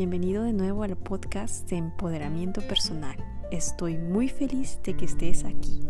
bienvenido de nuevo al podcast de empoderamiento personal. Estoy muy feliz de que estés aquí.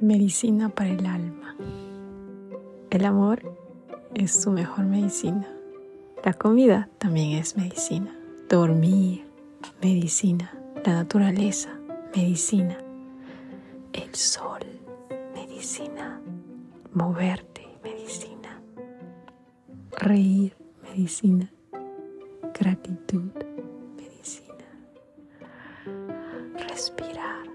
Medicina para el alma. El amor es su mejor medicina. La comida también es medicina. Dormir, medicina. La naturaleza, medicina. El sol, medicina. Moverte, medicina. Reír, medicina. Gratitud, medicina. Respirar